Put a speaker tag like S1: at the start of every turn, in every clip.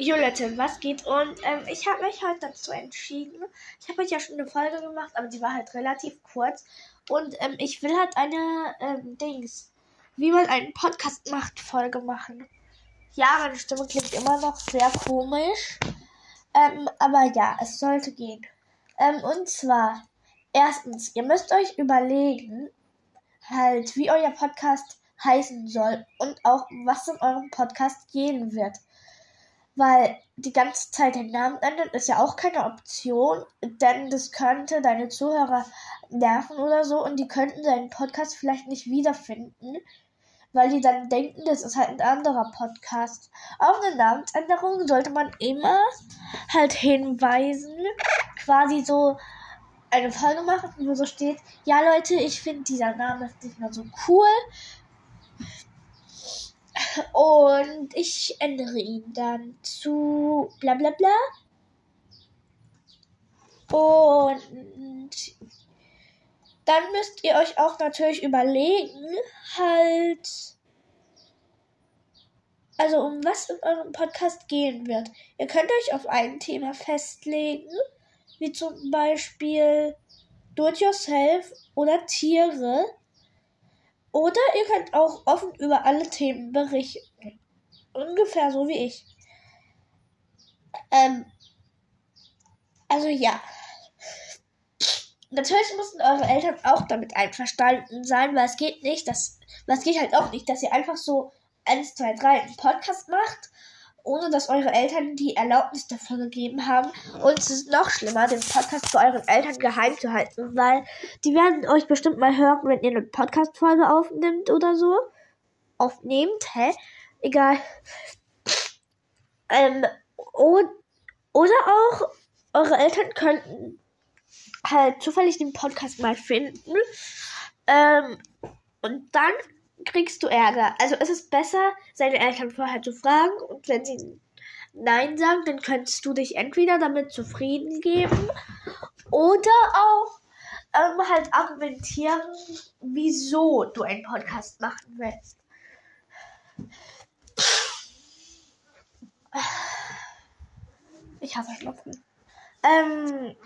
S1: Jo Leute, was geht? Und ähm, ich habe mich heute dazu entschieden. Ich habe heute ja schon eine Folge gemacht, aber die war halt relativ kurz. Und ähm, ich will halt eine ähm, Dings, wie man einen Podcast macht, Folge machen. Ja, meine Stimme klingt immer noch sehr komisch. Ähm, aber ja, es sollte gehen. Ähm, und zwar, erstens, ihr müsst euch überlegen, halt, wie euer Podcast heißen soll und auch was in eurem Podcast gehen wird weil die ganze Zeit den Namen ändern ist ja auch keine Option, denn das könnte deine Zuhörer nerven oder so und die könnten deinen Podcast vielleicht nicht wiederfinden, weil die dann denken, das ist halt ein anderer Podcast. Auf eine Namensänderung sollte man immer halt hinweisen, quasi so eine Folge machen, wo so steht, ja Leute, ich finde dieser Name ist nicht mehr so cool und ich ändere ihn dann zu bla bla bla. Und dann müsst ihr euch auch natürlich überlegen, halt, also um was in eurem Podcast gehen wird. Ihr könnt euch auf ein Thema festlegen, wie zum Beispiel Do-it-yourself oder Tiere. Oder ihr könnt auch offen über alle Themen berichten. Ungefähr so wie ich. Ähm, also ja. Natürlich müssen eure Eltern auch damit einverstanden sein, weil es geht nicht, dass, was geht halt auch nicht, dass ihr einfach so 1, 2, 3 einen Podcast macht ohne dass eure Eltern die Erlaubnis dafür gegeben haben. Und es ist noch schlimmer, den Podcast vor euren Eltern geheim zu halten, weil die werden euch bestimmt mal hören, wenn ihr eine Podcast-Folge aufnimmt oder so. Aufnehmt, hä? Egal. Ähm, oder auch eure Eltern könnten halt zufällig den Podcast mal finden. Ähm, und dann kriegst du Ärger. Also es ist besser, seine Eltern vorher zu fragen und wenn sie Nein sagen, dann könntest du dich entweder damit zufrieden geben oder auch ähm, halt argumentieren, wieso du einen Podcast machen willst. Ich hasse Schnupfen. Ähm,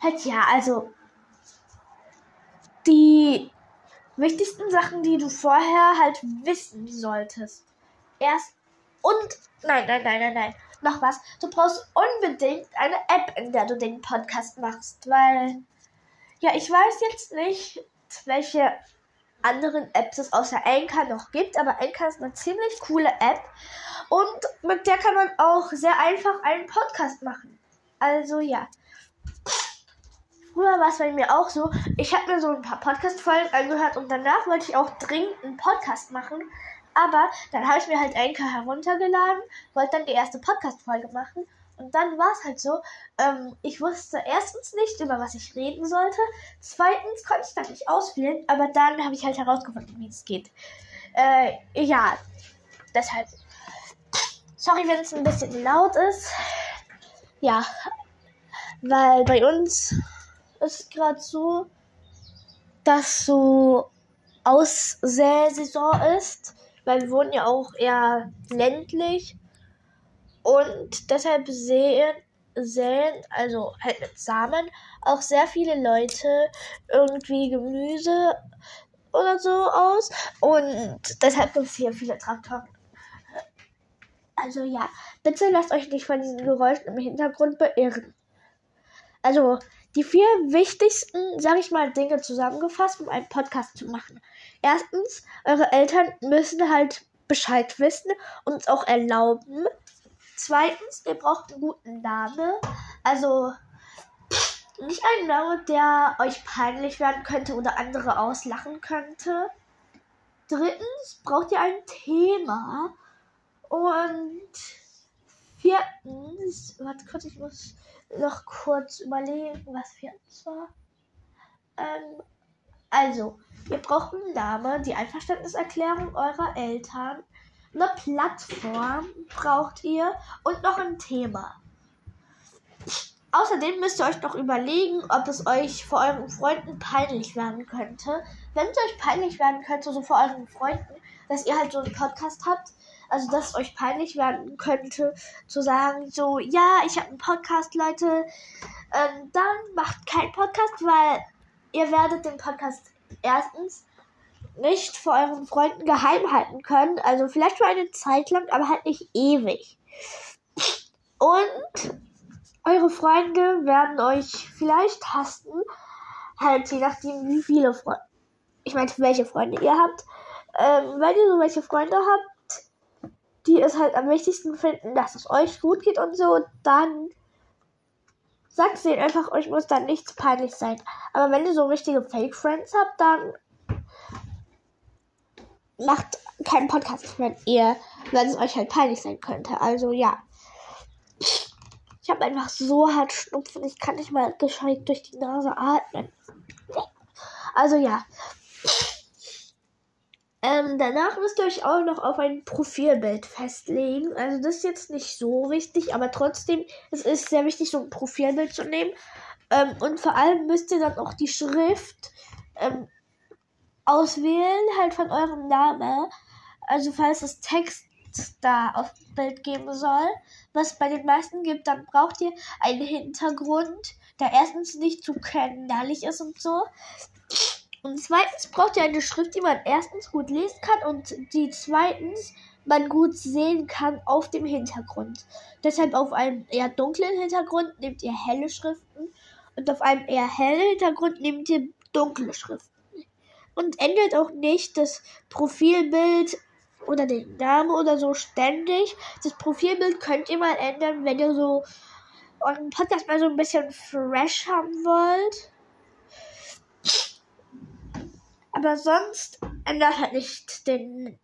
S1: halt ja, also die wichtigsten Sachen, die du vorher halt wissen solltest. Erst und nein, nein, nein, nein, nein. Noch was. Du brauchst unbedingt eine App, in der du den Podcast machst, weil ja, ich weiß jetzt nicht, welche anderen Apps es außer Anchor noch gibt, aber Anchor ist eine ziemlich coole App und mit der kann man auch sehr einfach einen Podcast machen. Also ja. Früher war es bei mir auch so, ich habe mir so ein paar Podcast-Folgen angehört und danach wollte ich auch dringend einen Podcast machen. Aber dann habe ich mir halt Anchor heruntergeladen, wollte dann die erste Podcast-Folge machen. Und dann war es halt so, ähm, ich wusste erstens nicht, über was ich reden sollte. Zweitens konnte ich das nicht auswählen, aber dann habe ich halt herausgefunden, wie es geht. Äh, ja, deshalb. Sorry, wenn es ein bisschen laut ist. Ja, weil bei uns ist gerade so, dass so Aussäsaison ist, weil wir wohnen ja auch eher ländlich und deshalb sehen, säen, also halt mit Samen, auch sehr viele Leute irgendwie Gemüse oder so aus und deshalb gibt es hier viele Traktoren. Also ja, bitte lasst euch nicht von diesen Geräuschen im Hintergrund beirren. Also, die vier wichtigsten, sag ich mal, Dinge zusammengefasst, um einen Podcast zu machen. Erstens, eure Eltern müssen halt Bescheid wissen und es auch erlauben. Zweitens, ihr braucht einen guten Namen. Also nicht einen Namen, der euch peinlich werden könnte oder andere auslachen könnte. Drittens braucht ihr ein Thema. Und viertens, warte kurz, ich muss noch kurz überlegen, was viertens war. Ähm, also, ihr braucht einen Namen, die Einverständniserklärung eurer Eltern, eine Plattform braucht ihr und noch ein Thema. Außerdem müsst ihr euch noch überlegen, ob es euch vor euren Freunden peinlich werden könnte. Wenn es euch peinlich werden könnte, so vor euren Freunden, dass ihr halt so einen Podcast habt, also dass es euch peinlich werden könnte, zu sagen, so, ja, ich habe einen Podcast, Leute, ähm, dann macht keinen Podcast, weil ihr werdet den Podcast erstens nicht vor euren Freunden geheim halten können. Also vielleicht für eine Zeit lang, aber halt nicht ewig. Und eure Freunde werden euch vielleicht hassen. Halt je nachdem, wie viele Freunde. Ich meine, welche Freunde ihr habt. Ähm, wenn ihr so welche Freunde habt, die es halt am wichtigsten finden, dass es euch gut geht und so, dann sagt sie einfach, euch muss dann nichts peinlich sein. Aber wenn ihr so richtige Fake Friends habt, dann macht keinen Podcast, wenn ihr, wenn es euch halt peinlich sein könnte. Also ja. Ich habe einfach so hart Schnupfen, ich kann nicht mal gescheit durch die Nase atmen. Also ja. Ähm, danach müsst ihr euch auch noch auf ein Profilbild festlegen. Also das ist jetzt nicht so wichtig, aber trotzdem, es ist sehr wichtig, so ein Profilbild zu nehmen. Ähm, und vor allem müsst ihr dann auch die Schrift ähm, auswählen, halt von eurem Namen. Also falls es Text da auf dem Bild geben soll, was bei den meisten gibt, dann braucht ihr einen Hintergrund, der erstens nicht zu knallig ist und so. Und zweitens braucht ihr eine Schrift, die man erstens gut lesen kann und die zweitens man gut sehen kann auf dem Hintergrund. Deshalb auf einem eher dunklen Hintergrund nehmt ihr helle Schriften und auf einem eher hellen Hintergrund nehmt ihr dunkle Schriften. Und ändert auch nicht das Profilbild oder den Namen oder so ständig. Das Profilbild könnt ihr mal ändern, wenn ihr so euren Podcast mal so ein bisschen fresh haben wollt. Aber sonst ändert halt nicht den,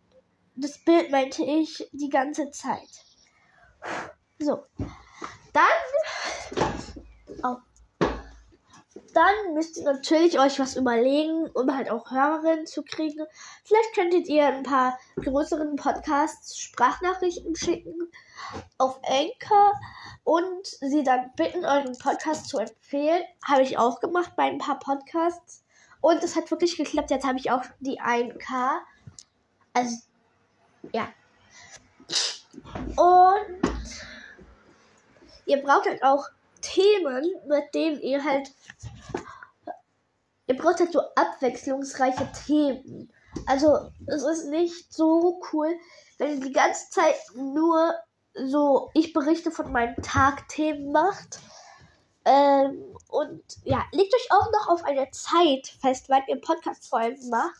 S1: das Bild, meinte ich, die ganze Zeit. So. Dann. Oh. Dann müsst ihr natürlich euch was überlegen, um halt auch Hörerinnen zu kriegen. Vielleicht könntet ihr ein paar größeren Podcasts Sprachnachrichten schicken auf Anchor und sie dann bitten, euren Podcast zu empfehlen. Habe ich auch gemacht bei ein paar Podcasts. Und es hat wirklich geklappt. Jetzt habe ich auch die 1K. Also, ja. Und ihr braucht halt auch Themen, mit denen ihr halt. Ihr braucht halt so abwechslungsreiche Themen. Also, es ist nicht so cool, wenn ihr die ganze Zeit nur so, ich berichte von meinem Tag Themen macht. Ähm, und ja, legt euch auch noch auf eine Zeit fest, wann ihr Podcast-Folgen macht.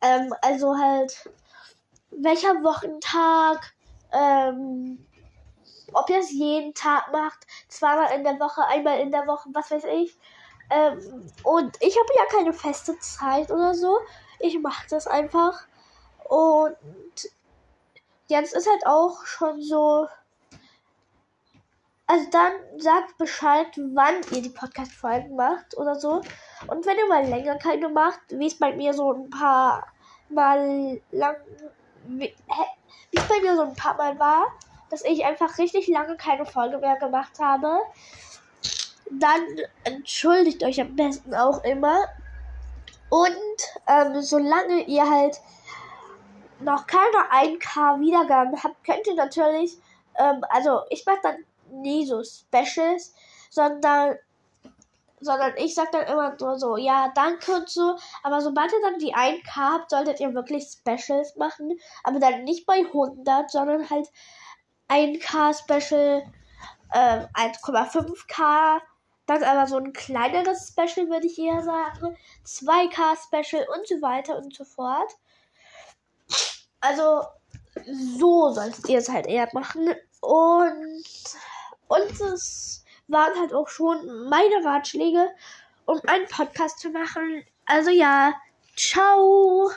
S1: Ähm, also halt, welcher Wochentag, ähm, ob ihr es jeden Tag macht, zweimal in der Woche, einmal in der Woche, was weiß ich. Ähm, und ich habe ja keine feste Zeit oder so. Ich mache das einfach. Und jetzt ist halt auch schon so also dann sagt Bescheid, wann ihr die Podcast-Folgen macht oder so. Und wenn ihr mal länger keine macht, wie es bei mir so ein paar Mal lang, wie es bei mir so ein paar Mal war, dass ich einfach richtig lange keine Folge mehr gemacht habe, dann entschuldigt euch am besten auch immer. Und ähm, solange ihr halt noch keine 1K Wiedergaben habt, könnt ihr natürlich, ähm, also ich mache dann nie so Specials, sondern sondern ich sag dann immer nur so, ja, danke und so. Aber sobald ihr dann die 1K habt, solltet ihr wirklich Specials machen. Aber dann nicht bei 100, sondern halt 1K Special, äh, 1,5K. Dann aber so ein kleineres Special, würde ich eher sagen. 2K Special und so weiter und so fort. Also, so solltet ihr es halt eher machen. Und und es waren halt auch schon meine Ratschläge, um einen Podcast zu machen. Also ja, ciao.